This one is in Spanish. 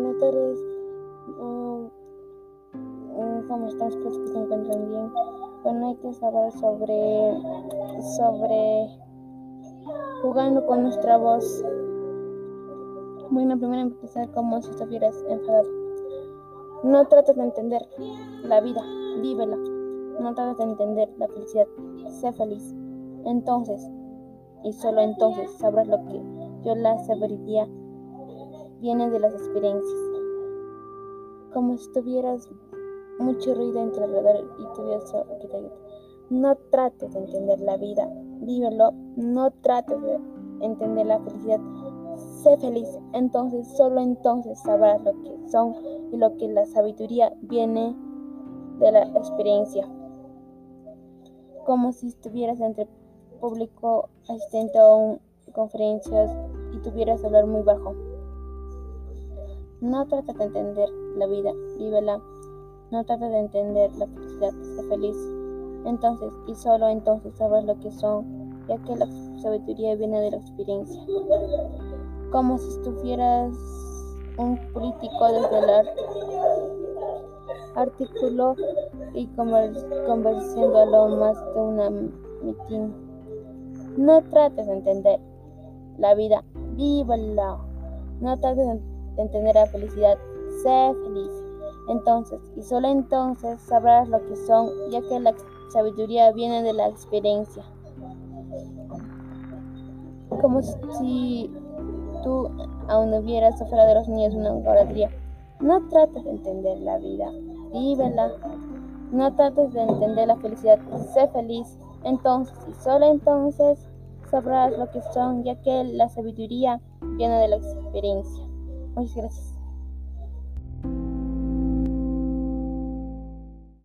tardes. Mm, mm, ¿Cómo están? Espero que se encuentren bien. Bueno, hay que saber sobre, sobre jugando con nuestra voz. Bueno, primero empezar como si estuvieras enfadado. No trates de entender la vida, vívela. No trates de entender la felicidad, sé feliz. Entonces, y solo entonces sabrás lo que yo la sabiduría viene de las experiencias. Como si tuvieras mucho ruido en tu alrededor y tuvieras No trates de entender la vida, vívelo. No trates de entender la felicidad, sé feliz. Entonces, solo entonces sabrás lo que son y lo que la sabiduría viene de la experiencia. Como si estuvieras entre público asistente a conferencias y tuvieras hablar muy bajo. No trata de entender la vida, vívela. No trata de entender la felicidad, sé feliz. Entonces, y solo entonces sabrás lo que son, ya que la sabiduría viene de la experiencia. Como si estuvieras un político desde el artículo y conversando a lo más de una mitin. No trates de entender la vida, vívela. No trates de entender la felicidad, sé feliz. Entonces, y solo entonces sabrás lo que son, ya que la sabiduría viene de la experiencia. Como si tú aún no hubieras afuera de los niños una guardería. No trates de entender la vida, vívela. No trates de entender la felicidad, sé feliz. Entonces, y solo entonces, sabrás lo que son, ya que la sabiduría viene de la experiencia. Muchas gracias.